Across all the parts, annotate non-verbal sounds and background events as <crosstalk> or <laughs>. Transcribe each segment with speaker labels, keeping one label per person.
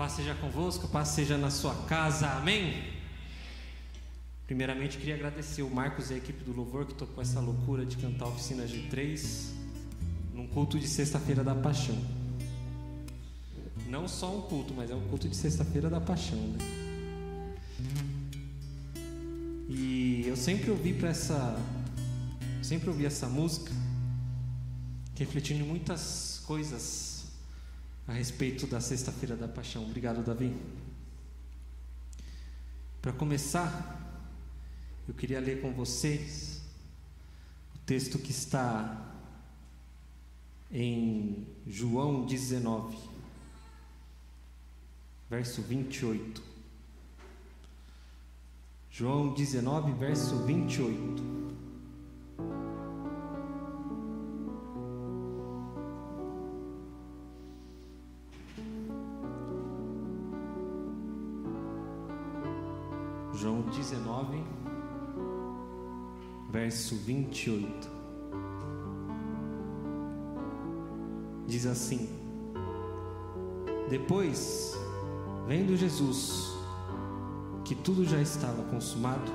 Speaker 1: Paz seja convosco, paz seja na sua casa, amém? Primeiramente, queria agradecer o Marcos e a equipe do Louvor que tocou essa loucura de cantar oficina de três num culto de Sexta-feira da Paixão. Não só um culto, mas é um culto de Sexta-feira da Paixão, né? E eu sempre ouvi para essa, sempre ouvi essa música, refletindo em muitas coisas a respeito da Sexta-feira da Paixão. Obrigado, Davi. Para começar, eu queria ler com vocês o texto que está em João 19, verso 28. João 19, verso 28. João 19, verso 28. Diz assim: Depois, vendo Jesus que tudo já estava consumado,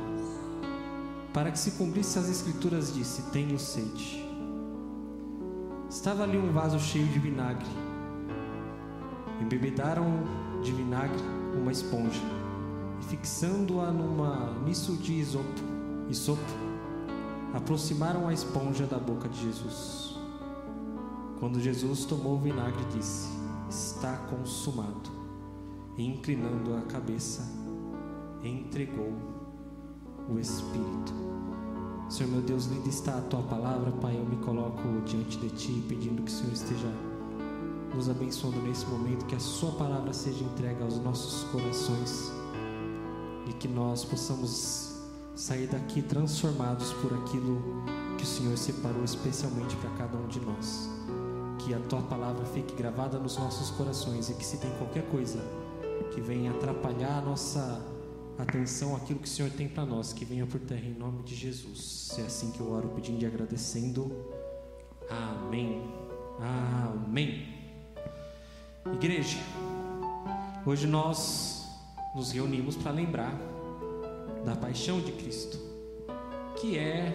Speaker 1: para que se cumprisse as Escrituras, disse: Tenho sede. Estava ali um vaso cheio de vinagre. Embebedaram de vinagre uma esponja fixando-a numa nisso de isopo, isopo, aproximaram a esponja da boca de Jesus. Quando Jesus tomou o vinagre, disse: Está consumado. E inclinando a cabeça, entregou o Espírito. Senhor meu Deus, linda está a tua palavra, Pai. Eu me coloco diante de ti, pedindo que o Senhor esteja nos abençoando nesse momento, que a Sua palavra seja entregue aos nossos corações e que nós possamos sair daqui transformados por aquilo que o Senhor separou especialmente para cada um de nós. Que a tua palavra fique gravada nos nossos corações e que se tem qualquer coisa que venha atrapalhar a nossa atenção àquilo que o Senhor tem para nós, que venha por terra em nome de Jesus. É assim que eu oro pedindo e agradecendo. Amém. Amém. Igreja, hoje nós nos reunimos para lembrar da paixão de Cristo, que é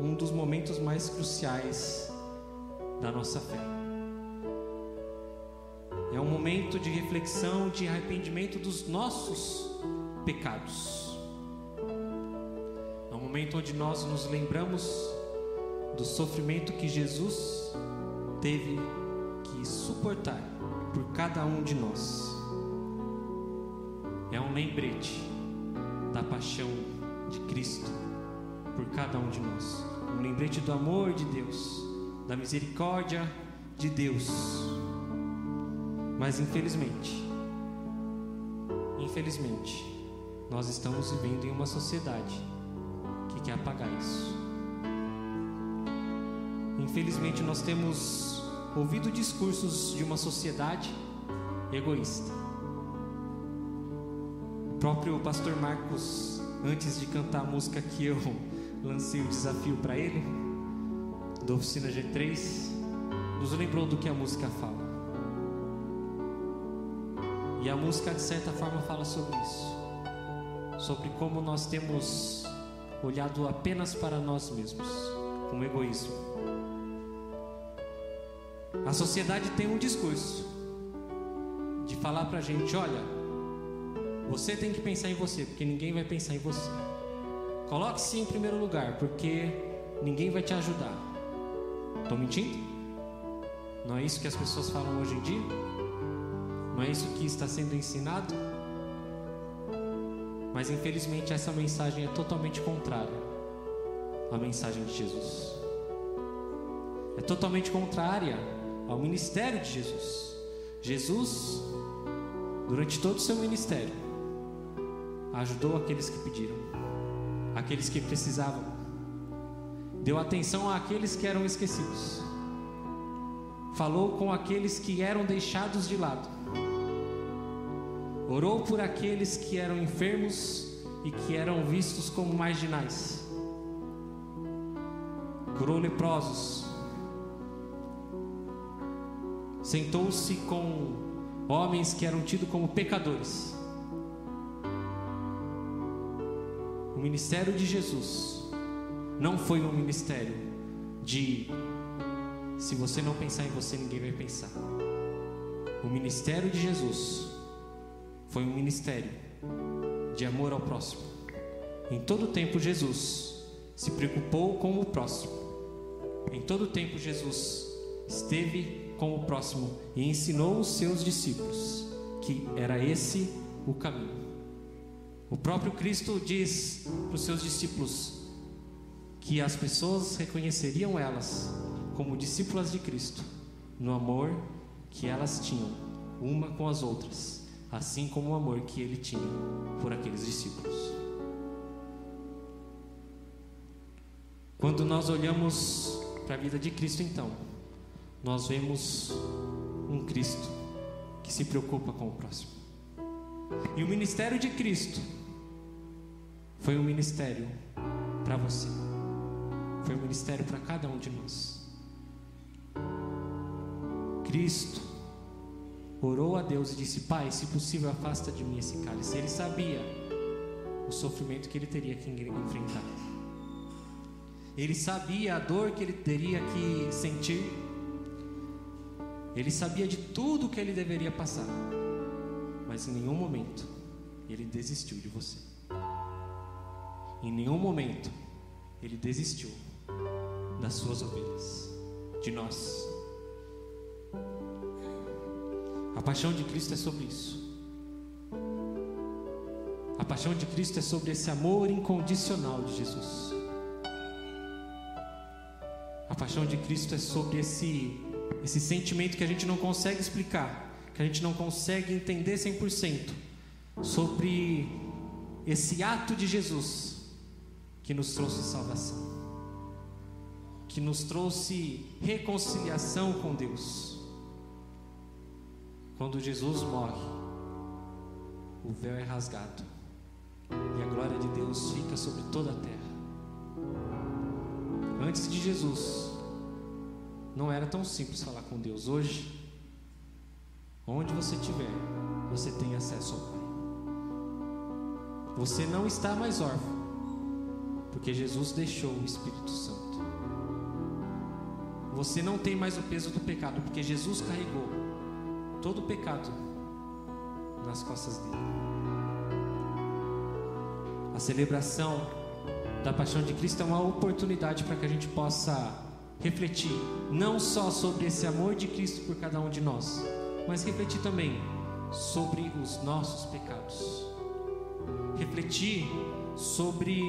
Speaker 1: um dos momentos mais cruciais da nossa fé. É um momento de reflexão, de arrependimento dos nossos pecados. É um momento onde nós nos lembramos do sofrimento que Jesus teve que suportar por cada um de nós. É um lembrete da paixão de Cristo por cada um de nós. Um lembrete do amor de Deus, da misericórdia de Deus. Mas infelizmente, infelizmente, nós estamos vivendo em uma sociedade que quer apagar isso. Infelizmente, nós temos ouvido discursos de uma sociedade egoísta. O próprio pastor Marcos, antes de cantar a música que eu <laughs> lancei o desafio para ele, da oficina G3, nos lembrou do que a música fala. E a música, de certa forma, fala sobre isso sobre como nós temos olhado apenas para nós mesmos, com egoísmo. A sociedade tem um discurso de falar pra gente: olha, você tem que pensar em você, porque ninguém vai pensar em você. Coloque-se em primeiro lugar, porque ninguém vai te ajudar. Estou mentindo? Não é isso que as pessoas falam hoje em dia? Não é isso que está sendo ensinado? Mas infelizmente essa mensagem é totalmente contrária à mensagem de Jesus. É totalmente contrária ao ministério de Jesus. Jesus, durante todo o seu ministério, ajudou aqueles que pediram, aqueles que precisavam, deu atenção àqueles que eram esquecidos, falou com aqueles que eram deixados de lado Orou por aqueles que eram enfermos e que eram vistos como marginais. Curou leprosos. Sentou-se com homens que eram tidos como pecadores. Ministério de Jesus não foi um ministério de se você não pensar em você, ninguém vai pensar. O ministério de Jesus foi um ministério de amor ao próximo. Em todo tempo, Jesus se preocupou com o próximo. Em todo tempo, Jesus esteve com o próximo e ensinou os seus discípulos que era esse o caminho. O próprio Cristo diz para os seus discípulos que as pessoas reconheceriam elas como discípulas de Cristo no amor que elas tinham uma com as outras, assim como o amor que ele tinha por aqueles discípulos. Quando nós olhamos para a vida de Cristo, então, nós vemos um Cristo que se preocupa com o próximo. E o ministério de Cristo foi um ministério para você, foi um ministério para cada um de nós. Cristo orou a Deus e disse: Pai, se possível, afasta de mim esse cálice. Ele sabia o sofrimento que ele teria que enfrentar. Ele sabia a dor que ele teria que sentir. Ele sabia de tudo que ele deveria passar. Mas em nenhum momento ele desistiu de você. Em nenhum momento ele desistiu das suas ovelhas, de nós. A paixão de Cristo é sobre isso. A paixão de Cristo é sobre esse amor incondicional de Jesus. A paixão de Cristo é sobre esse, esse sentimento que a gente não consegue explicar, que a gente não consegue entender 100%, sobre esse ato de Jesus que nos trouxe salvação, que nos trouxe reconciliação com Deus. Quando Jesus morre, o véu é rasgado e a glória de Deus fica sobre toda a terra. Antes de Jesus, não era tão simples falar com Deus. Hoje, onde você estiver, você tem acesso ao Pai. Você não está mais órfão, porque Jesus deixou o Espírito Santo. Você não tem mais o peso do pecado, porque Jesus carregou todo o pecado nas costas dele. A celebração da paixão de Cristo é uma oportunidade para que a gente possa refletir não só sobre esse amor de Cristo por cada um de nós, mas refletir também sobre os nossos pecados. Refletir sobre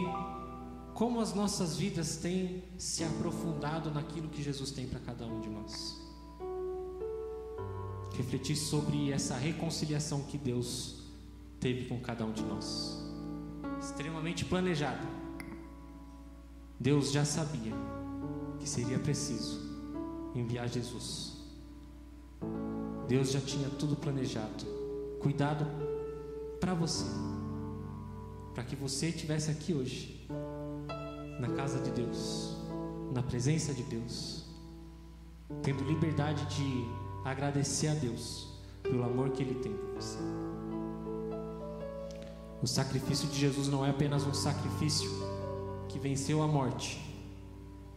Speaker 1: como as nossas vidas têm se aprofundado naquilo que Jesus tem para cada um de nós refletir sobre essa reconciliação que Deus teve com cada um de nós. Extremamente planejada. Deus já sabia que seria preciso enviar Jesus. Deus já tinha tudo planejado, cuidado para você, para que você estivesse aqui hoje, na casa de Deus, na presença de Deus, tendo liberdade de agradecer a Deus pelo amor que Ele tem por você. O sacrifício de Jesus não é apenas um sacrifício que venceu a morte,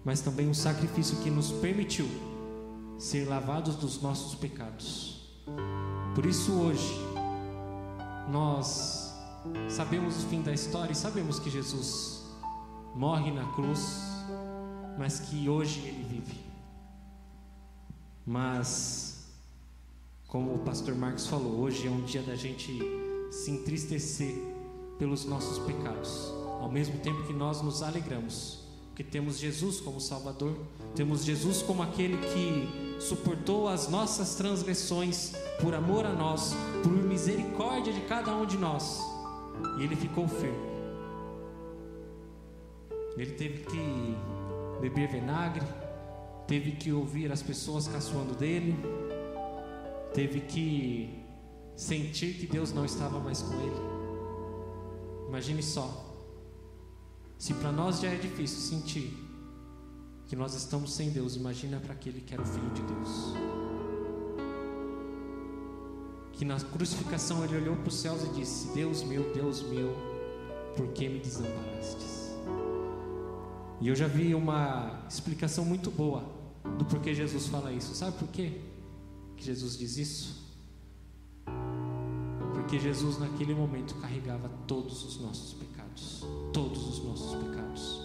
Speaker 1: mas também um sacrifício que nos permitiu ser lavados dos nossos pecados. Por isso, hoje, nós sabemos o fim da história e sabemos que Jesus morre na cruz, mas que hoje Ele vive. Mas como o pastor Marcos falou, hoje é um dia da gente se entristecer pelos nossos pecados, ao mesmo tempo que nós nos alegramos, porque temos Jesus como Salvador, temos Jesus como aquele que suportou as nossas transgressões por amor a nós, por misericórdia de cada um de nós, e ele ficou firme. Ele teve que beber vinagre, teve que ouvir as pessoas caçoando dele, teve que sentir que Deus não estava mais com ele. Imagine só. Se para nós já é difícil sentir que nós estamos sem Deus, imagina para aquele que era o filho de Deus. que na crucificação ele olhou para os céus e disse: Deus meu, Deus meu, por que me desamparastes? E eu já vi uma explicação muito boa do porquê Jesus fala isso. Sabe por quê que Jesus diz isso? Porque Jesus naquele momento carregava todos os nossos pecados, todos os nossos pecados.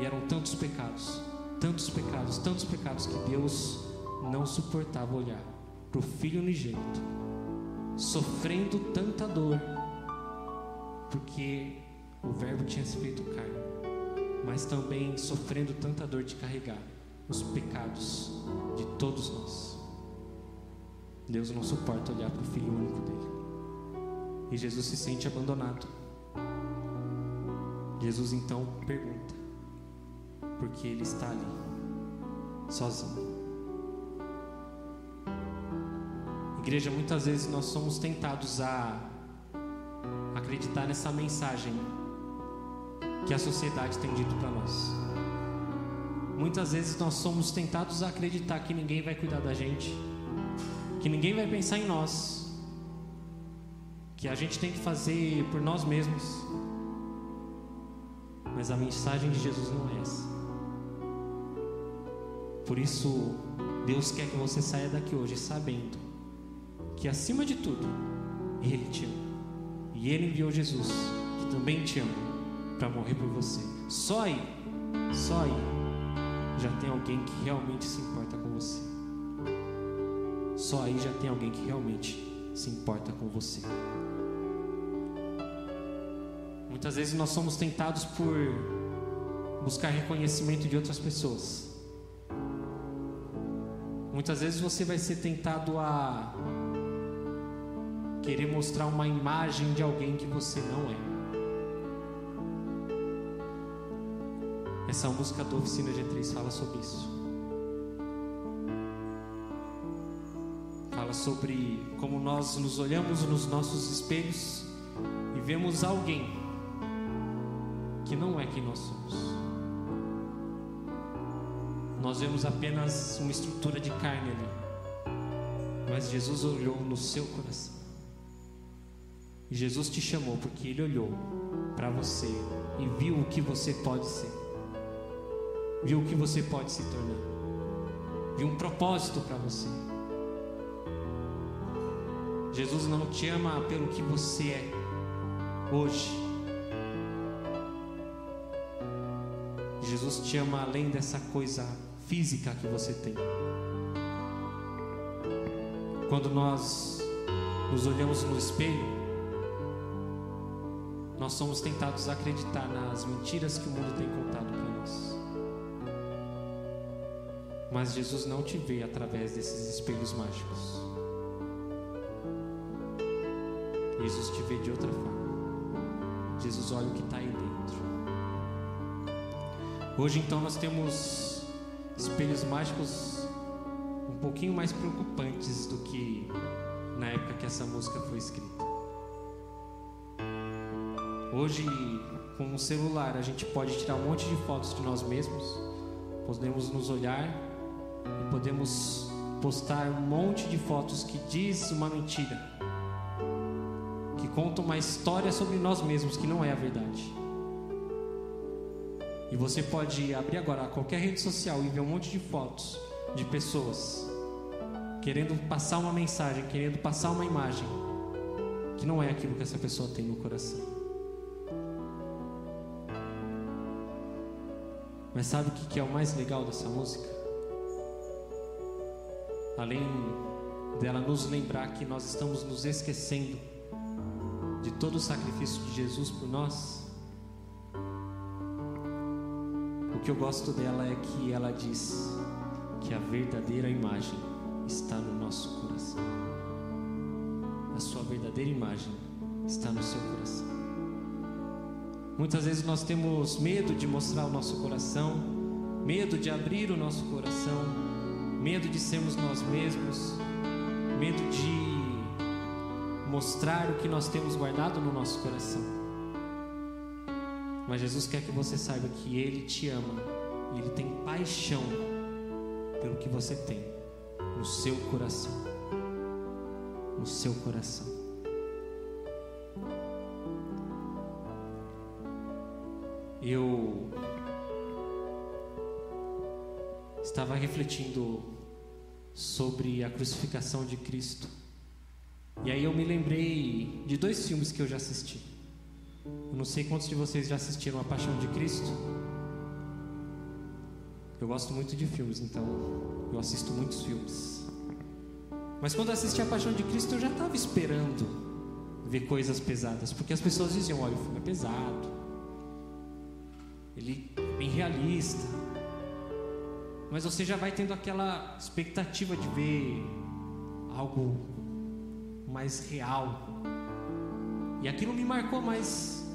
Speaker 1: E eram tantos pecados, tantos pecados, tantos pecados que Deus não suportava olhar para o Filho unigênito, sofrendo tanta dor, porque o Verbo tinha se feito carne, mas também sofrendo tanta dor de carregar os pecados de todos nós. Deus não suporta olhar para o Filho único dele. E Jesus se sente abandonado. Jesus então pergunta: por que ele está ali, sozinho? Igreja, muitas vezes nós somos tentados a acreditar nessa mensagem que a sociedade tem dito para nós. Muitas vezes nós somos tentados a acreditar que ninguém vai cuidar da gente, que ninguém vai pensar em nós, que a gente tem que fazer por nós mesmos. Mas a mensagem de Jesus não é essa. Por isso, Deus quer que você saia daqui hoje sabendo que acima de tudo, Ele te ama. E Ele enviou Jesus, que também te ama, para morrer por você. Só aí, só aí, já tem alguém que realmente se importa com você. Só aí já tem alguém que realmente se importa com você. Muitas vezes nós somos tentados por buscar reconhecimento de outras pessoas. Muitas vezes você vai ser tentado a querer mostrar uma imagem de alguém que você não é. Essa música do Oficina G3 fala sobre isso. Fala sobre como nós nos olhamos nos nossos espelhos e vemos alguém que não é quem nós somos. Nós vemos apenas uma estrutura de carne ali. Mas Jesus olhou no seu coração. Jesus te chamou porque Ele olhou para você e viu o que você pode ser, viu o que você pode se tornar, viu um propósito para você. Jesus não te ama pelo que você é hoje. Jesus te ama além dessa coisa física que você tem. Quando nós nos olhamos no espelho, nós somos tentados a acreditar nas mentiras que o mundo tem contado Mas Jesus não te vê através desses espelhos mágicos. Jesus te vê de outra forma. Jesus olha o que está aí dentro. Hoje então nós temos espelhos mágicos um pouquinho mais preocupantes do que na época que essa música foi escrita. Hoje, com o celular, a gente pode tirar um monte de fotos de nós mesmos, podemos nos olhar e podemos postar um monte de fotos que diz uma mentira, que conta uma história sobre nós mesmos que não é a verdade. E você pode abrir agora qualquer rede social e ver um monte de fotos de pessoas querendo passar uma mensagem, querendo passar uma imagem que não é aquilo que essa pessoa tem no coração. Mas sabe o que é o mais legal dessa música? Além dela nos lembrar que nós estamos nos esquecendo de todo o sacrifício de Jesus por nós, o que eu gosto dela é que ela diz que a verdadeira imagem está no nosso coração. A sua verdadeira imagem está no seu coração. Muitas vezes nós temos medo de mostrar o nosso coração, medo de abrir o nosso coração, medo de sermos nós mesmos, medo de mostrar o que nós temos guardado no nosso coração. Mas Jesus quer que você saiba que Ele te ama e Ele tem paixão pelo que você tem no seu coração. no seu coração. Eu estava refletindo sobre a crucificação de Cristo. E aí eu me lembrei de dois filmes que eu já assisti. Eu não sei quantos de vocês já assistiram A Paixão de Cristo. Eu gosto muito de filmes, então eu assisto muitos filmes. Mas quando assisti A Paixão de Cristo, eu já estava esperando ver coisas pesadas, porque as pessoas diziam: olha, o filme é pesado, ele é bem realista. Mas você já vai tendo aquela expectativa de ver algo mais real. E aquilo me marcou, mas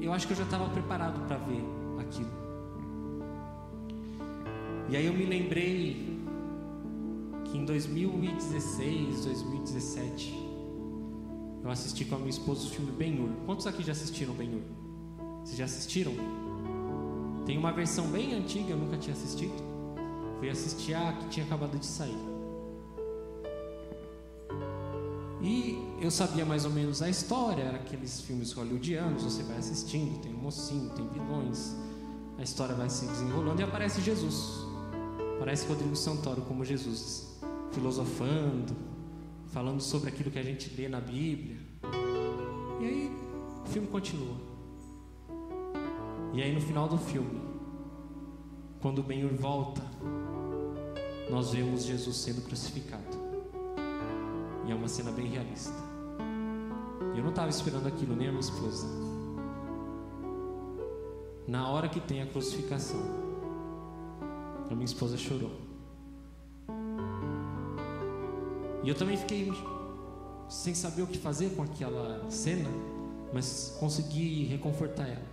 Speaker 1: eu acho que eu já estava preparado para ver aquilo. E aí eu me lembrei que em 2016, 2017, eu assisti com a minha esposa o filme Ben-Hur. Quantos aqui já assistiram Ben-Hur? Vocês já assistiram? Tem uma versão bem antiga, eu nunca tinha assistido. Fui assistir a que tinha acabado de sair. E eu sabia mais ou menos a história, era aqueles filmes hollywoodianos, você vai assistindo, tem um mocinho, tem vilões, a história vai se desenrolando e aparece Jesus. Parece Rodrigo Santoro como Jesus, filosofando, falando sobre aquilo que a gente lê na Bíblia. E aí o filme continua. E aí no final do filme, quando o Ben-Hur volta, nós vemos Jesus sendo crucificado. E é uma cena bem realista. Eu não estava esperando aquilo, nem a minha esposa. Na hora que tem a crucificação, a minha esposa chorou. E eu também fiquei sem saber o que fazer com aquela cena, mas consegui reconfortar ela,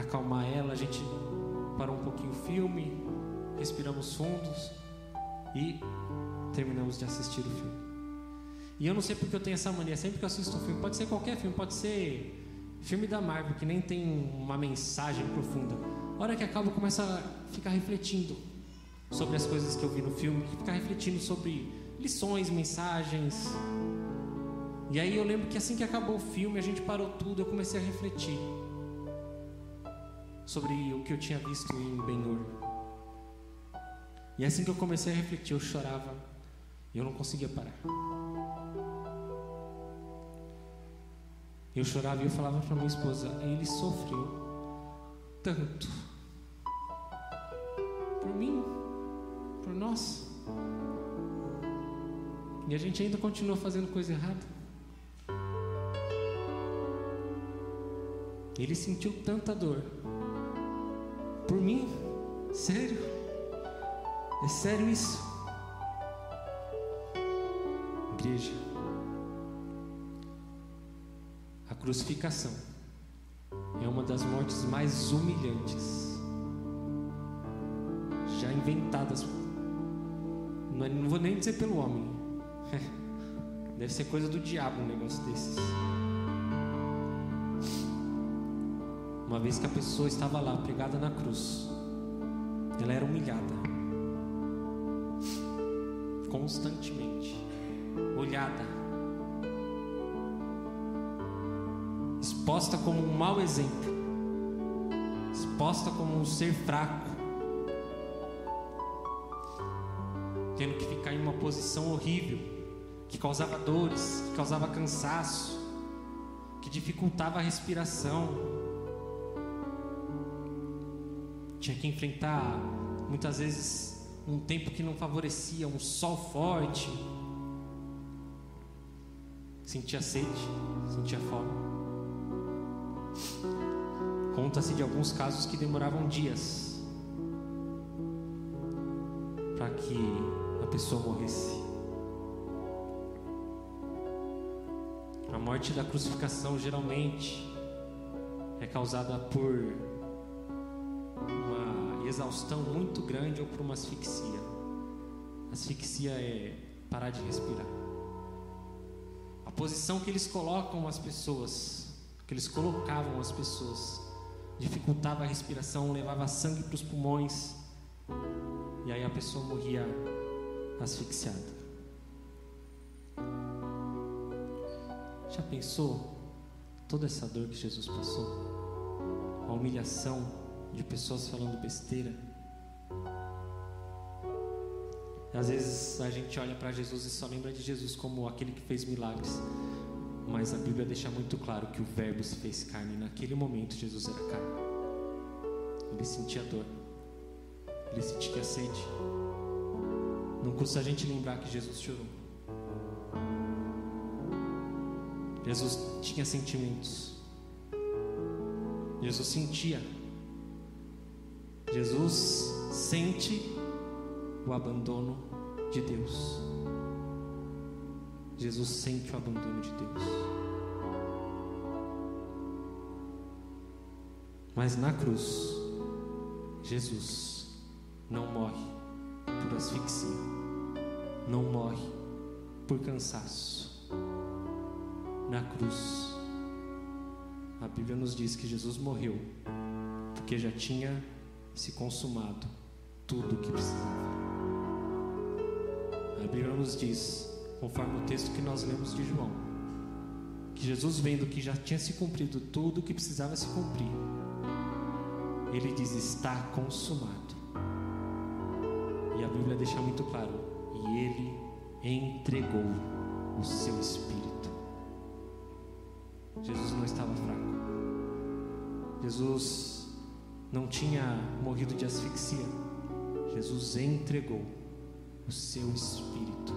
Speaker 1: acalmar ela. A gente parou um pouquinho o filme, respiramos fundos e terminamos de assistir o filme. E eu não sei porque eu tenho essa mania, sempre que eu assisto um filme, pode ser qualquer filme, pode ser filme da Marvel, que nem tem uma mensagem profunda. A hora que acaba, eu começo a ficar refletindo sobre as coisas que eu vi no filme, ficar refletindo sobre lições, mensagens. E aí eu lembro que assim que acabou o filme, a gente parou tudo, eu comecei a refletir sobre o que eu tinha visto em Ben-Hur. E assim que eu comecei a refletir, eu chorava e eu não conseguia parar. Eu chorava e eu falava para minha esposa: ele sofreu tanto por mim, por nós. E a gente ainda continua fazendo coisa errada. Ele sentiu tanta dor. Por mim? Sério? É sério isso? Igreja. A crucificação é uma das mortes mais humilhantes já inventadas. Não, é, vou nem dizer pelo homem. <laughs> Deve ser coisa do diabo um negócio desses. Uma vez que a pessoa estava lá pregada na cruz, ela era humilhada. Constantemente, olhada, exposta como um mau exemplo, exposta como um ser fraco, tendo que ficar em uma posição horrível, que causava dores, que causava cansaço, que dificultava a respiração. Tinha que enfrentar muitas vezes um tempo que não favorecia, um sol forte. Sentia sede, sentia fome. Conta-se de alguns casos que demoravam dias para que a pessoa morresse. A morte da crucificação geralmente é causada por exaustão muito grande ou por uma asfixia. Asfixia é parar de respirar. A posição que eles colocam as pessoas, que eles colocavam as pessoas, dificultava a respiração, levava sangue para os pulmões, e aí a pessoa morria asfixiada. Já pensou toda essa dor que Jesus passou? A humilhação de pessoas falando besteira? Às vezes a gente olha para Jesus e só lembra de Jesus como aquele que fez milagres. Mas a Bíblia deixa muito claro que o Verbo se fez carne. Naquele momento, Jesus era carne. Ele sentia dor. Ele sentia sede. Não custa a gente lembrar que Jesus chorou. Jesus tinha sentimentos. Jesus sentia. Jesus sente o abandono de Deus. Jesus sente o abandono de Deus. Mas na cruz, Jesus não morre por asfixia, não morre por cansaço. Na cruz, a Bíblia nos diz que Jesus morreu porque já tinha se consumado tudo o que precisava. A Bíblia nos diz, conforme o texto que nós lemos de João, que Jesus, vendo que já tinha se cumprido tudo o que precisava se cumprir, ele diz: Está consumado. E a Bíblia deixa muito claro: e ele entregou o seu espírito. Jesus não estava fraco. Jesus não tinha morrido de asfixia. Jesus entregou o seu espírito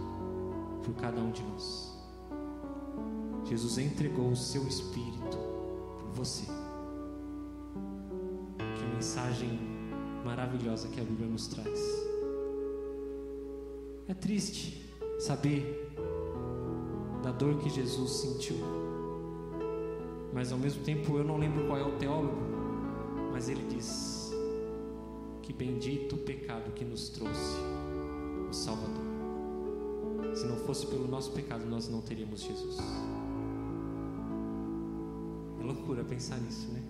Speaker 1: por cada um de nós. Jesus entregou o seu espírito por você. Que mensagem maravilhosa que a Bíblia nos traz. É triste saber da dor que Jesus sentiu, mas ao mesmo tempo eu não lembro qual é o teólogo, mas ele diz que bendito o pecado que nos trouxe o Salvador. Se não fosse pelo nosso pecado, nós não teríamos Jesus. É loucura pensar nisso, né?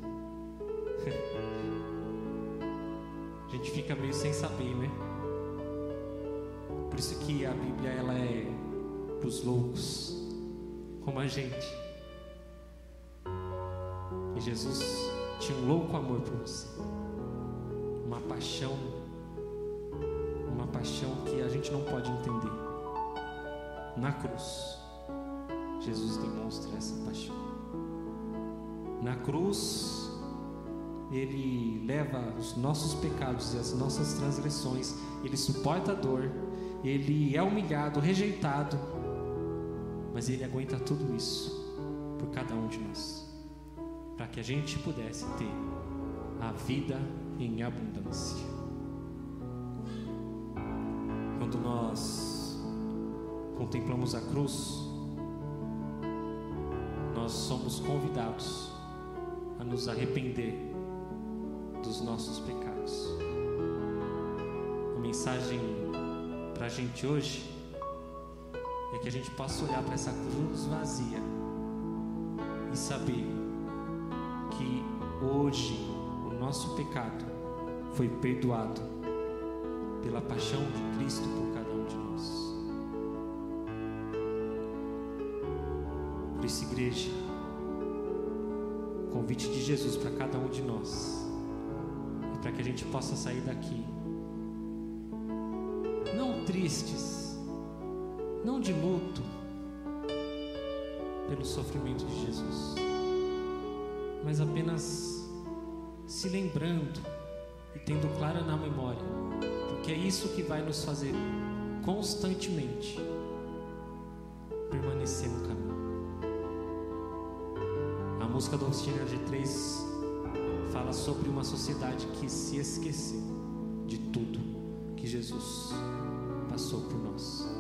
Speaker 1: <laughs> a gente fica meio sem saber, né? Por isso que a Bíblia ela é para os loucos, como a gente. E Jesus tinha um louco amor por você, uma paixão paixão que a gente não pode entender. Na cruz, Jesus demonstra essa paixão. Na cruz, Ele leva os nossos pecados e as nossas transgressões, Ele suporta a dor, Ele é humilhado, rejeitado, mas Ele aguenta tudo isso por cada um de nós, para que a gente pudesse ter a vida em abundância. Quando nós contemplamos a cruz, nós somos convidados a nos arrepender dos nossos pecados. A mensagem para a gente hoje é que a gente possa olhar para essa cruz vazia e saber que hoje o nosso pecado foi perdoado pela paixão de Cristo por cada um de nós. Por isso, igreja, o convite de Jesus para cada um de nós é para que a gente possa sair daqui não tristes, não de luto pelo sofrimento de Jesus, mas apenas se lembrando e tendo clara na memória que é isso que vai nos fazer constantemente permanecer no caminho. A música do Oficina G3 fala sobre uma sociedade que se esqueceu de tudo que Jesus passou por nós.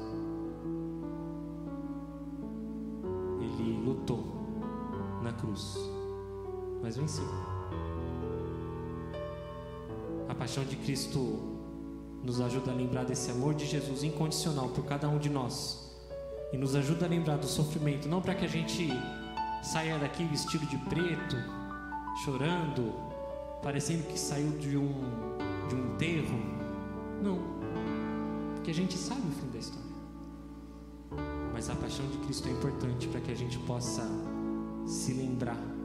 Speaker 1: Mas venceu. A paixão de Cristo nos ajuda a lembrar desse amor de Jesus incondicional por cada um de nós. E nos ajuda a lembrar do sofrimento, não para que a gente saia daqui vestido de preto, chorando, parecendo que saiu de um, de um enterro. Não, porque a gente sabe o fim da história. Mas a paixão de Cristo é importante para que a gente possa se lembrar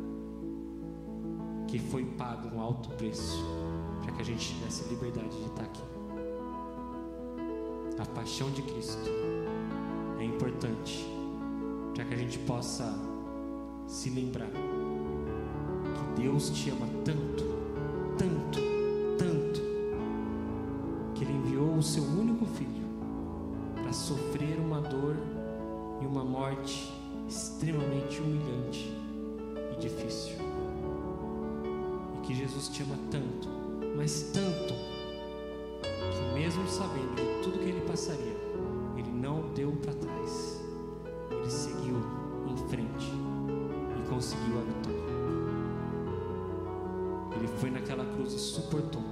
Speaker 1: que foi pago um alto preço para que a gente tivesse liberdade de estar aqui. A paixão de Cristo é importante para que a gente possa se lembrar que Deus te ama tanto, tanto, tanto, que Ele enviou o seu único filho para sofrer uma dor e uma morte extremamente humilhante e difícil. Que Jesus te ama tanto, mas tanto, que mesmo sabendo de tudo que ele passaria, ele não deu para trás. Ele seguiu em frente e conseguiu a vitória. Ele foi naquela cruz e suportou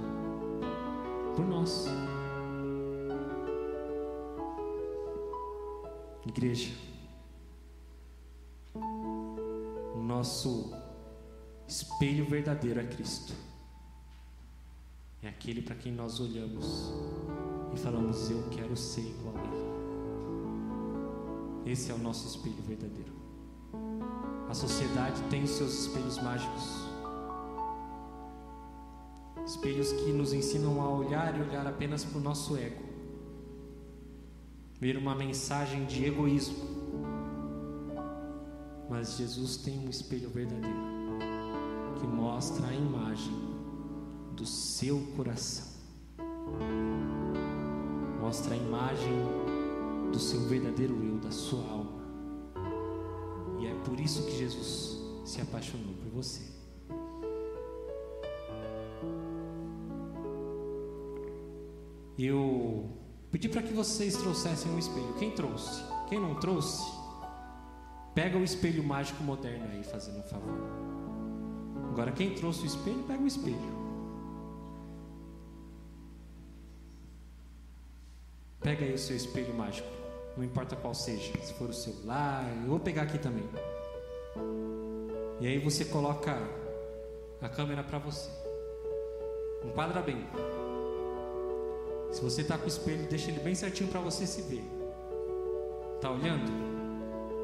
Speaker 1: por nós. Igreja, nosso espelho verdadeiro é Cristo. É aquele para quem nós olhamos e falamos: Eu quero ser igual a Ele. Esse é o nosso espelho verdadeiro. A sociedade tem os seus espelhos mágicos. Espelhos que nos ensinam a olhar e olhar apenas para o nosso ego. Ver uma mensagem de egoísmo. Mas Jesus tem um espelho verdadeiro que mostra a imagem do seu coração. Mostra a imagem do seu verdadeiro eu, da sua alma. E é por isso que Jesus se apaixonou por você. Eu pedi para que vocês trouxessem um espelho. Quem trouxe? Quem não trouxe? Pega o espelho mágico moderno aí, fazendo um favor. Agora, quem trouxe o espelho, pega o espelho. Pega aí o seu espelho mágico, não importa qual seja, se for o celular, eu vou pegar aqui também. E aí você coloca a câmera para você. Enquadra bem. Se você está com o espelho, deixa ele bem certinho para você se ver. Tá olhando?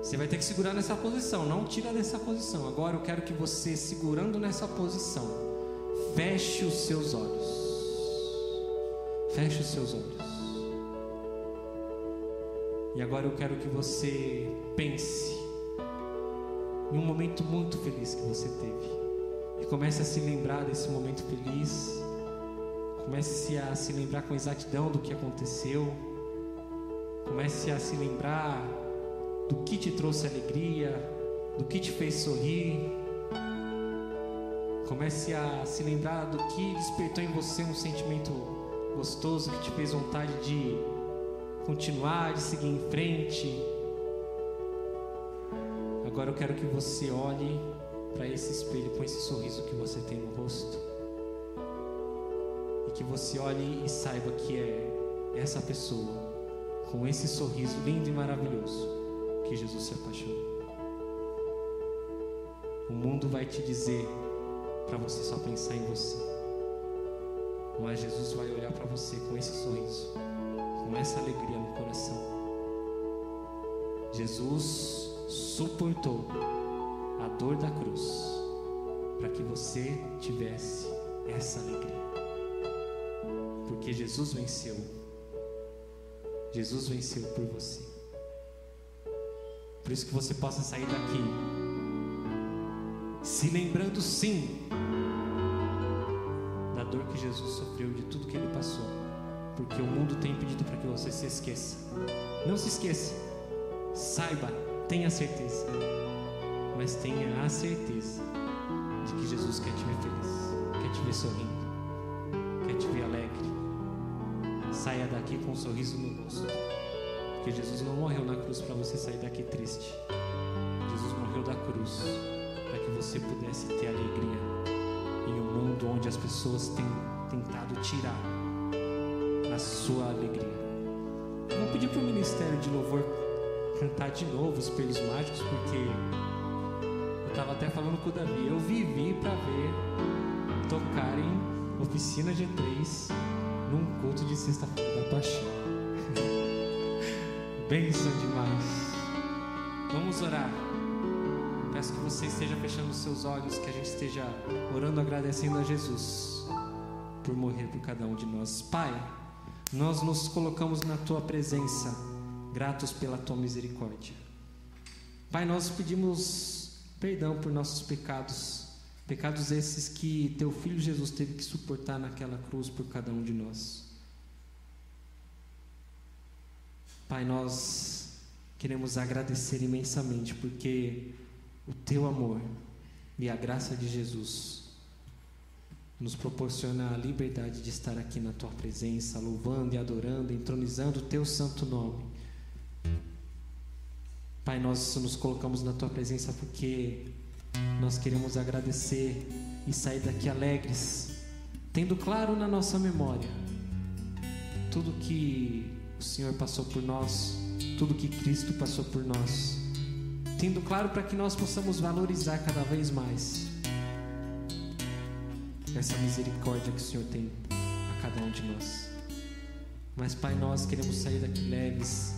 Speaker 1: Você vai ter que segurar nessa posição, não tira dessa posição. Agora eu quero que você, segurando nessa posição, feche os seus olhos. Feche os seus olhos. E agora eu quero que você pense em um momento muito feliz que você teve. E comece a se lembrar desse momento feliz. Comece a se lembrar com exatidão do que aconteceu. Comece a se lembrar do que te trouxe alegria, do que te fez sorrir. Comece a se lembrar do que despertou em você um sentimento gostoso que te fez vontade de continuar, de seguir em frente. Agora eu quero que você olhe para esse espelho com esse sorriso que você tem no rosto. E que você olhe e saiba que é essa pessoa, com esse sorriso lindo e maravilhoso, que Jesus se apaixonou. O mundo vai te dizer para você só pensar em você. Mas Jesus vai olhar para você com esse sorriso, com essa alegria no coração. Jesus suportou a dor da cruz para que você tivesse essa alegria. Porque Jesus venceu. Jesus venceu por você. Por isso que você possa sair daqui se lembrando sim da dor que Jesus sofreu, de tudo que ele passou. Porque o mundo tem pedido para que você se esqueça. Não se esqueça. Saiba, tenha certeza. Mas tenha a certeza de que Jesus quer te ver feliz, quer te ver sorrindo, quer te ver alegre. Saia daqui com um sorriso no rosto. Porque Jesus não morreu na cruz para você sair daqui triste. Jesus morreu da cruz para que você pudesse ter alegria em um mundo onde as pessoas têm tentado tirar a sua alegria. Eu vou pedir para o Ministério de Louvor cantar de novo Espelhos Mágicos, porque eu estava até falando com o Davi. Eu vivi para ver tocarem Oficina G3 num culto de sexta-feira da Paixão. Benção demais. Vamos orar. Peço que você esteja fechando os seus olhos, que a gente esteja orando, agradecendo a Jesus por morrer por cada um de nós. Pai, nós nos colocamos na tua presença, gratos pela tua misericórdia. Pai, nós pedimos perdão por nossos pecados, pecados esses que teu filho Jesus teve que suportar naquela cruz por cada um de nós. Pai, nós queremos agradecer imensamente porque o teu amor e a graça de Jesus nos proporciona a liberdade de estar aqui na tua presença, louvando e adorando, entronizando o teu santo nome. Pai, nós nos colocamos na tua presença porque nós queremos agradecer e sair daqui alegres, tendo claro na nossa memória tudo que o Senhor passou por nós, tudo que Cristo passou por nós, tendo claro para que nós possamos valorizar cada vez mais essa misericórdia que o Senhor tem a cada um de nós. Mas, Pai, nós queremos sair daqui leves,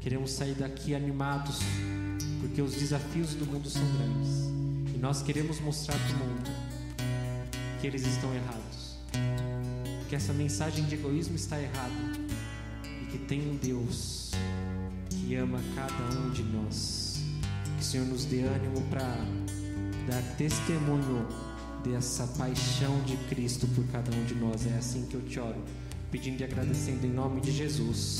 Speaker 1: queremos sair daqui animados, porque os desafios do mundo são grandes e nós queremos mostrar para o mundo que eles estão errados, que essa mensagem de egoísmo está errada tem um Deus que ama cada um de nós. Que o Senhor nos dê ânimo para dar testemunho dessa paixão de Cristo por cada um de nós. É assim que eu te oro, pedindo e agradecendo em nome de Jesus.